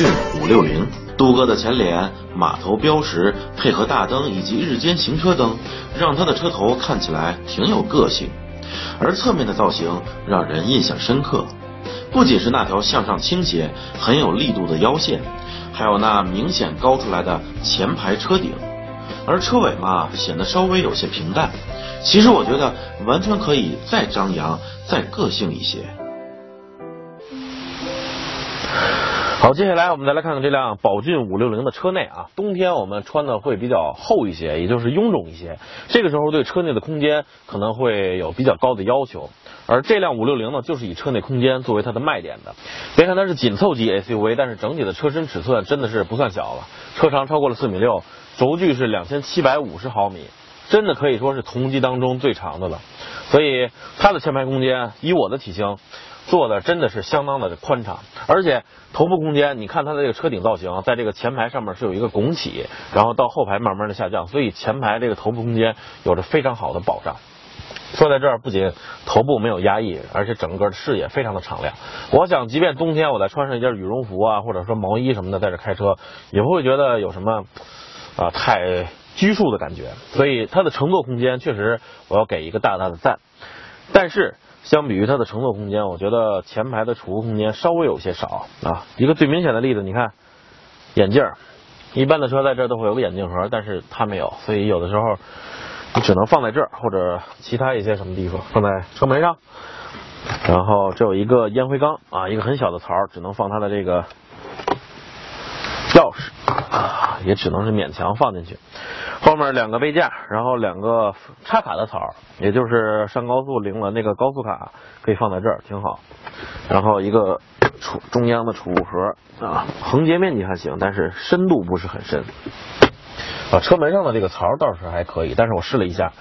骏五六零，镀铬的前脸、马头标识配合大灯以及日间行车灯，让它的车头看起来挺有个性。而侧面的造型让人印象深刻，不仅是那条向上倾斜、很有力度的腰线，还有那明显高出来的前排车顶。而车尾嘛，显得稍微有些平淡。其实我觉得完全可以再张扬、再个性一些。好，接下来我们再来看看这辆宝骏五六零的车内啊。冬天我们穿的会比较厚一些，也就是臃肿一些，这个时候对车内的空间可能会有比较高的要求。而这辆五六零呢，就是以车内空间作为它的卖点的。别看它是紧凑级 SUV，但是整体的车身尺寸真的是不算小了，车长超过了四米六，轴距是两千七百五十毫米，真的可以说是同级当中最长的了。所以它的前排空间，以我的体型。做的真的是相当的宽敞，而且头部空间，你看它的这个车顶造型，在这个前排上面是有一个拱起，然后到后排慢慢的下降，所以前排这个头部空间有着非常好的保障。坐在这儿，不仅头部没有压抑，而且整个的视野非常的敞亮。我想，即便冬天我再穿上一件羽绒服啊，或者说毛衣什么的，在这开车，也不会觉得有什么啊太拘束的感觉。所以它的乘坐空间确实我要给一个大大的赞，但是。相比于它的乘坐空间，我觉得前排的储物空间稍微有些少啊。一个最明显的例子，你看眼镜，一般的车在这都会有个眼镜盒，但是它没有，所以有的时候你只能放在这儿或者其他一些什么地方，放在车门上。然后这有一个烟灰缸啊，一个很小的槽，只能放它的这个钥匙啊，也只能是勉强放进去。后面两个杯架，然后两个插卡的槽，也就是上高速领了那个高速卡，可以放在这儿，挺好。然后一个储中央的储物盒啊，横截面积还行，但是深度不是很深。啊，车门上的这个槽倒是还可以，但是我试了一下，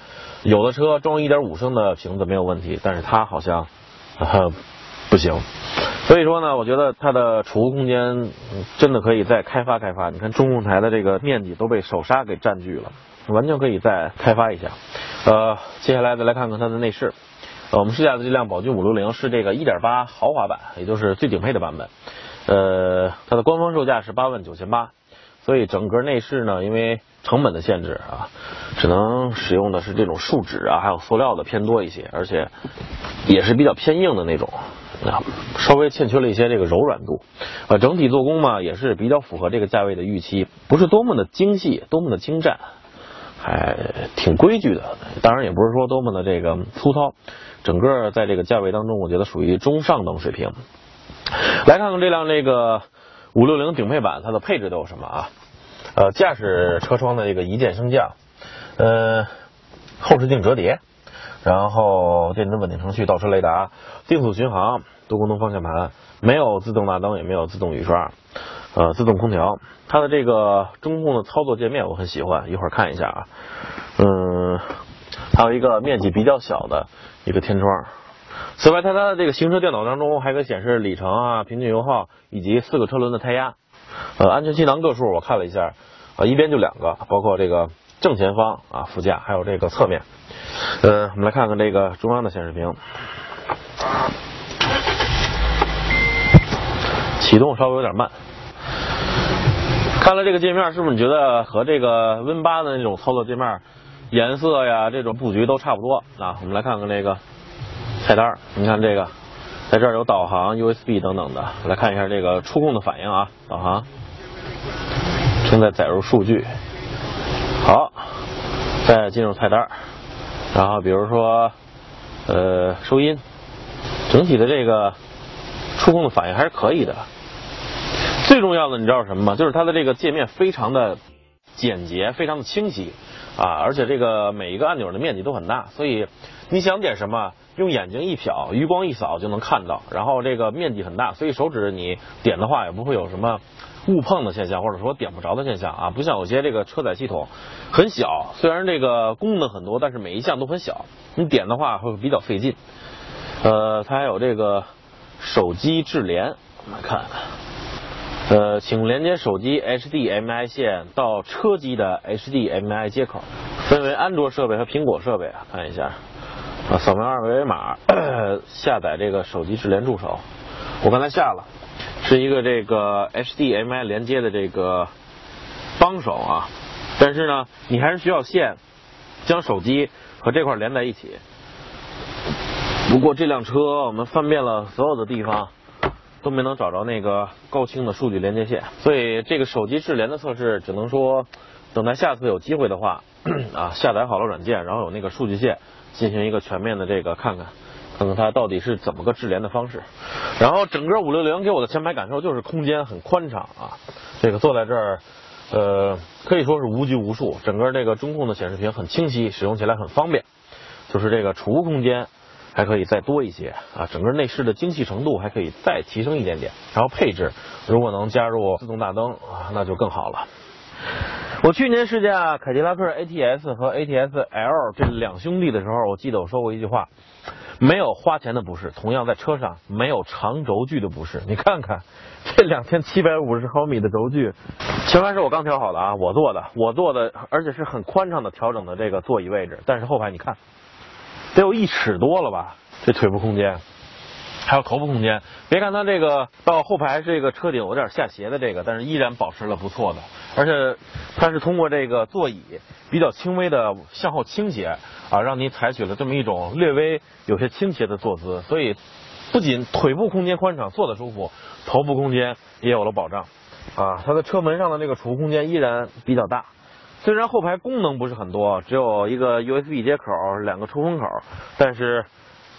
有的车装一点五升的瓶子没有问题，但是它好像不行。所以说呢，我觉得它的储物空间真的可以再开发开发。你看中控台的这个面积都被手刹给占据了，完全可以再开发一下。呃，接下来再来看看它的内饰。我们试驾的这辆宝骏五六零是这个1.8豪华版，也就是最顶配的版本。呃，它的官方售价是八万九千八，所以整个内饰呢，因为成本的限制啊，只能使用的是这种树脂啊，还有塑料的偏多一些，而且也是比较偏硬的那种。啊，稍微欠缺了一些这个柔软度，呃，整体做工嘛也是比较符合这个价位的预期，不是多么的精细，多么的精湛，还挺规矩的。当然也不是说多么的这个粗糙，整个在这个价位当中，我觉得属于中上等水平。来看看这辆这个五六零顶配版，它的配置都有什么啊？呃，驾驶车窗的这个一键升降，呃，后视镜折叠。然后电子稳定程序、倒车雷达、定速巡航、多功能方向盘，没有自动大灯，也没有自动雨刷，呃，自动空调。它的这个中控的操作界面我很喜欢，一会儿看一下啊。嗯，还有一个面积比较小的一个天窗。此外，在它的这个行车电脑当中还可以显示里程啊、平均油耗以及四个车轮的胎压。呃，安全气囊个数我看了一下，啊，一边就两个，包括这个正前方啊副驾，还有这个侧面。呃，我们来看看这个中央的显示屏，启动稍微有点慢。看了这个界面，是不是你觉得和这个 Win 八的那种操作界面颜色呀，这种布局都差不多啊？我们来看看这个菜单，你看这个，在这儿有导航、USB 等等的。来看一下这个触控的反应啊，导航正在载入数据。好，再进入菜单。然后比如说，呃，收音，整体的这个触控的反应还是可以的。最重要的你知道什么吗？就是它的这个界面非常的简洁，非常的清晰啊，而且这个每一个按钮的面积都很大，所以你想点什么，用眼睛一瞟，余光一扫就能看到。然后这个面积很大，所以手指你点的话也不会有什么。误碰的现象，或者说点不着的现象啊，不像有些这个车载系统很小，虽然这个功能很多，但是每一项都很小，你点的话会比较费劲。呃，它还有这个手机智联，我们看，呃，请连接手机 HDMI 线到车机的 HDMI 接口，分为安卓设备和苹果设备啊，看一下啊，扫描二维码 下载这个手机智联助手，我刚才下了。是一个这个 HDMI 连接的这个帮手啊，但是呢，你还是需要线将手机和这块连在一起。不过这辆车我们翻遍了所有的地方，都没能找着那个高清的数据连接线，所以这个手机智联的测试只能说等待下次有机会的话 啊，下载好了软件，然后有那个数据线进行一个全面的这个看看，看看它到底是怎么个智联的方式。然后整个五六零给我的前排感受就是空间很宽敞啊，这个坐在这儿呃可以说是无拘无束，整个这个中控的显示屏很清晰，使用起来很方便，就是这个储物空间。还可以再多一些啊，整个内饰的精细程度还可以再提升一点点。然后配置如果能加入自动大灯啊，那就更好了。我去年试驾凯迪拉克 ATS 和 ATS L 这两兄弟的时候，我记得我说过一句话：没有花钱的不是，同样在车上没有长轴距的不是。你看看 这两千七百五十毫米的轴距，前排是我刚调好的啊，我坐的，我坐的，而且是很宽敞的调整的这个座椅位置。但是后排你看。得有一尺多了吧，这腿部空间，还有头部空间。别看它这个到后排这个车顶有点下斜的这个，但是依然保持了不错的。而且它是通过这个座椅比较轻微的向后倾斜啊，让你采取了这么一种略微有些倾斜的坐姿。所以不仅腿部空间宽敞，坐的舒服，头部空间也有了保障啊。它的车门上的这个储物空间依然比较大。虽然后排功能不是很多，只有一个 USB 接口、两个出风口，但是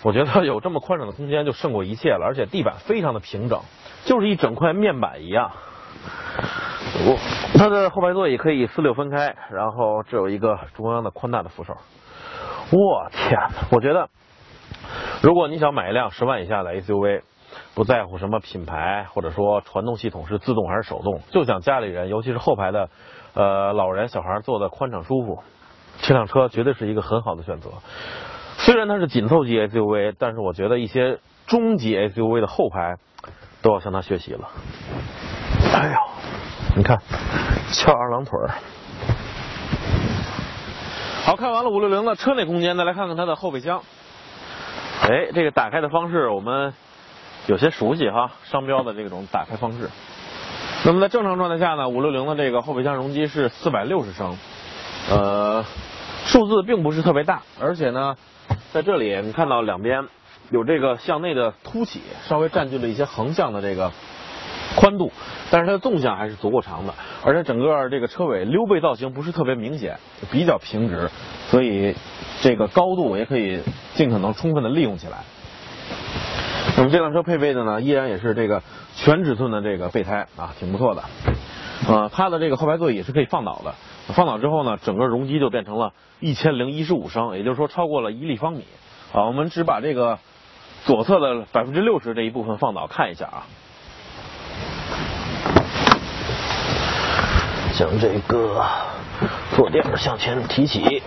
我觉得有这么宽敞的空间就胜过一切了。而且地板非常的平整，就是一整块面板一样。它的后排座椅可以四六分开，然后这有一个中央的宽大的扶手。我天！我觉得如果你想买一辆十万以下的 SUV，不在乎什么品牌或者说传动系统是自动还是手动，就想家里人，尤其是后排的。呃，老人小孩坐的宽敞舒服，这辆车绝对是一个很好的选择。虽然它是紧凑级 SUV，但是我觉得一些中级 SUV 的后排都要向它学习了。哎呦，你看，翘二郎腿儿。好看完了五六零的车内空间，再来看看它的后备箱。哎，这个打开的方式我们有些熟悉哈，商标的这种打开方式。那么在正常状态下呢，五六零的这个后备箱容积是四百六十升，呃，数字并不是特别大，而且呢，在这里你看到两边有这个向内的凸起，稍微占据了一些横向的这个宽度，但是它的纵向还是足够长的，而且整个这个车尾溜背造型不是特别明显，比较平直，所以这个高度也可以尽可能充分的利用起来。那么这辆车配备的呢，依然也是这个全尺寸的这个备胎啊，挺不错的。呃，它的这个后排座椅是可以放倒的，放倒之后呢，整个容积就变成了一千零一十五升，也就是说超过了一立方米。啊，我们只把这个左侧的百分之六十这一部分放倒看一下啊。将这个坐垫向前提起，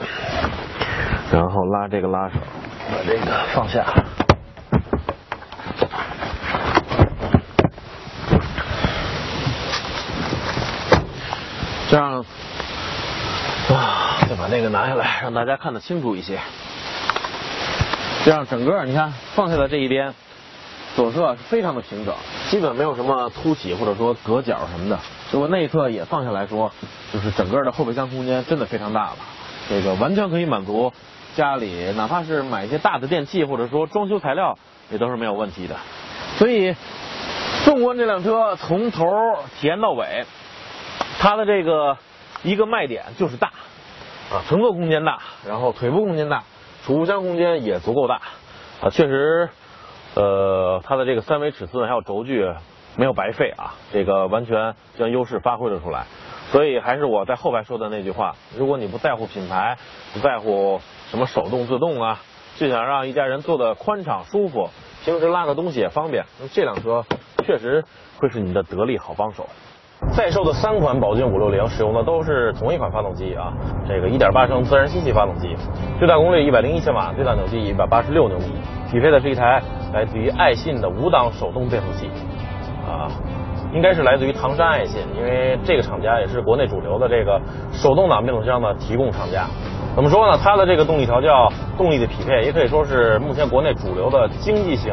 然后拉这个拉手，把这个放下。这样啊，再把那个拿下来，让大家看得清楚一些。这样整个你看放下的这一边，左侧是非常的平整，基本没有什么凸起或者说隔角什么的。如果内侧也放下来说，就是整个的后备箱空间真的非常大了。这个完全可以满足家里哪怕是买一些大的电器或者说装修材料也都是没有问题的。所以纵观这辆车从头体验到尾。它的这个一个卖点就是大啊，乘坐空间大，然后腿部空间大，储物箱空间也足够大啊，确实，呃，它的这个三维尺寸还有轴距没有白费啊，这个完全将优势发挥了出来。所以还是我在后排说的那句话：如果你不在乎品牌，不在乎什么手动自动啊，就想让一家人坐的宽敞舒服，平时拉个东西也方便，那这辆车确实会是你的得力好帮手。在售的三款宝骏五六零使用的都是同一款发动机啊，这个1.8升自然吸气发动机，最大功率101千瓦，最大扭矩186牛米，匹配的是一台来自于爱信的五档手动变速器啊，应该是来自于唐山爱信，因为这个厂家也是国内主流的这个手动挡变速箱的提供厂家。怎么说呢？它的这个动力调教、动力的匹配，也可以说是目前国内主流的经济型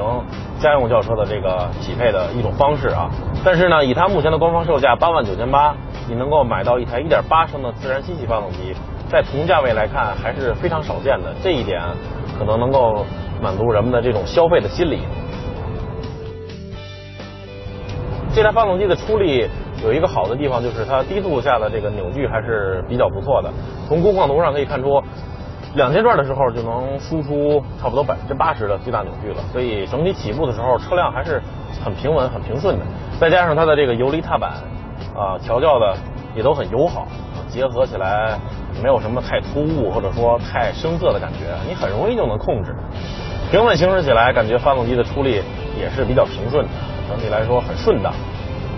家用轿车的这个匹配的一种方式啊。但是呢，以它目前的官方售价八万九千八，你能够买到一台1.8升的自然吸气发动机，在同价位来看还是非常少见的。这一点可能能够满足人们的这种消费的心理。这台发动机的出力有一个好的地方，就是它低速下的这个扭矩还是比较不错的。从工况图上可以看出，两千转的时候就能输出差不多百分之八十的最大扭矩了，所以整体起步的时候车辆还是很平稳、很平顺的。再加上它的这个游离踏板啊，调教的也都很友好，结合起来没有什么太突兀或者说太生涩的感觉，你很容易就能控制。平稳行驶起来，感觉发动机的出力也是比较平顺的。整体来说很顺当，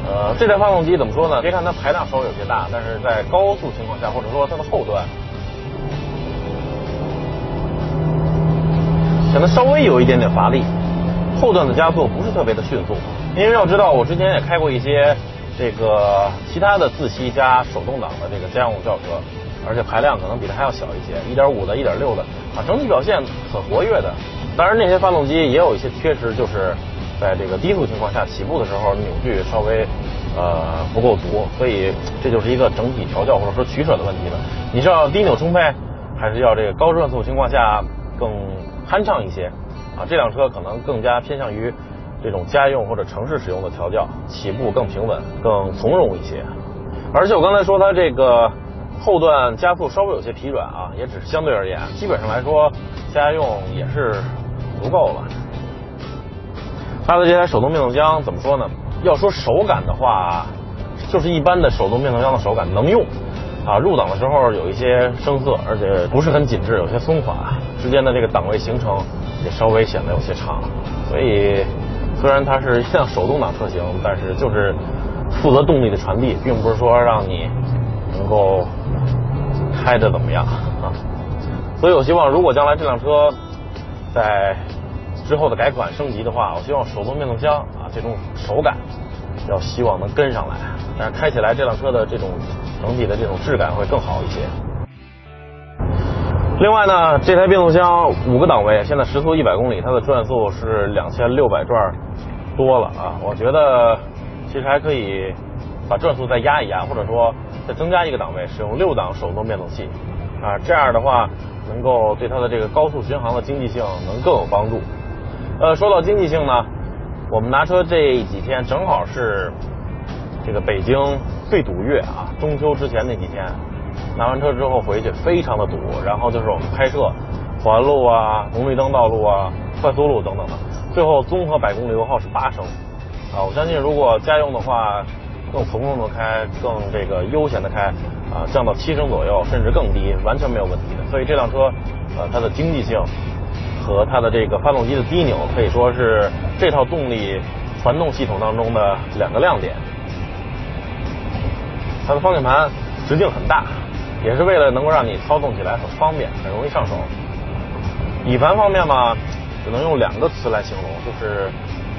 呃，这台发动机怎么说呢？别看它排量稍微有些大，但是在高速情况下，或者说它的后段，可能稍微有一点点乏力，后段的加速不是特别的迅速。因为要知道，我之前也开过一些这个其他的自吸加手动挡的这个家用轿车，而且排量可能比它还要小一些，一点五的、一点六的啊，整体表现很活跃的。当然，那些发动机也有一些缺失，就是。在这个低速情况下起步的时候，扭矩稍微呃不够足，所以这就是一个整体调教或者说取舍的问题了。你是要低扭充沛，还是要这个高转速情况下更酣畅一些？啊，这辆车可能更加偏向于这种家用或者城市使用的调教，起步更平稳、更从容一些。而且我刚才说它这个后段加速稍微有些疲软啊，也只是相对而言，基本上来说家用也是足够了。它的这台手动变速箱怎么说呢？要说手感的话，就是一般的手动变速箱的手感能用啊。入档的时候有一些生涩，而且不是很紧致，有些松垮，之间的这个档位行程也稍微显得有些长。所以虽然它是一辆手动挡车型，但是就是负责动力的传递，并不是说让你能够开的怎么样啊。所以我希望，如果将来这辆车在之后的改款升级的话，我希望手动变速箱啊这种手感要希望能跟上来，但是开起来这辆车的这种整体的这种质感会更好一些。另外呢，这台变速箱五个档位，现在时速一百公里，它的转速是两千六百转多了啊，我觉得其实还可以把转速再压一压，或者说再增加一个档位，使用六档手动变速器啊，这样的话能够对它的这个高速巡航的经济性能更有帮助。呃，说到经济性呢，我们拿车这几天正好是这个北京最堵月啊，中秋之前那几天，拿完车之后回去非常的堵，然后就是我们拍摄环路啊、红绿灯道路啊、快速路等等的，最后综合百公里油耗是八升啊。我相信如果家用的话，更从容的开，更这个悠闲的开啊，降到七升左右，甚至更低，完全没有问题的。所以这辆车呃，它的经济性。和它的这个发动机的低扭可以说是这套动力传动系统当中的两个亮点。它的方向盘直径很大，也是为了能够让你操纵起来很方便，很容易上手。底盘方面嘛，只能用两个词来形容，就是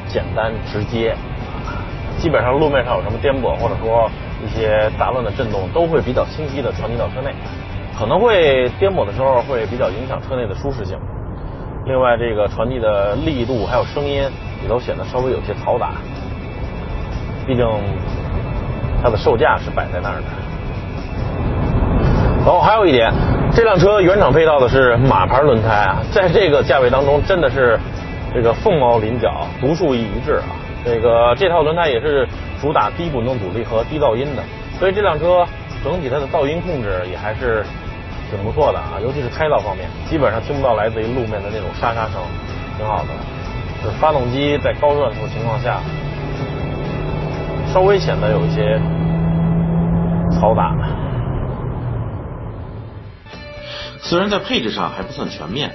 简单直接。基本上路面上有什么颠簸或者说一些杂乱的震动，都会比较清晰的传递到车内。可能会颠簸的时候，会比较影响车内的舒适性。另外，这个传递的力度还有声音也都显得稍微有些嘈杂，毕竟它的售价是摆在那儿的。哦，还有一点，这辆车原厂配套的是马牌轮胎啊，在这个价位当中真的是这个凤毛麟角、独树一帜啊。这个这套轮胎也是主打低滚动阻力和低噪音的，所以这辆车整体它的噪音控制也还是。挺不错的啊，尤其是胎噪方面，基本上听不到来自于路面的那种沙沙声，挺好的。是发动机在高转速情况下，稍微显得有一些嘈杂。虽然在配置上还不算全面，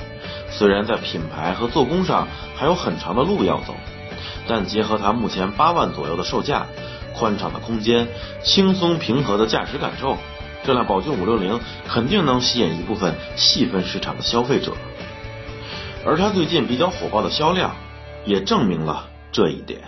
虽然在品牌和做工上还有很长的路要走，但结合它目前八万左右的售价，宽敞的空间，轻松平和的驾驶感受。这辆宝骏五六零肯定能吸引一部分细分市场的消费者，而它最近比较火爆的销量，也证明了这一点。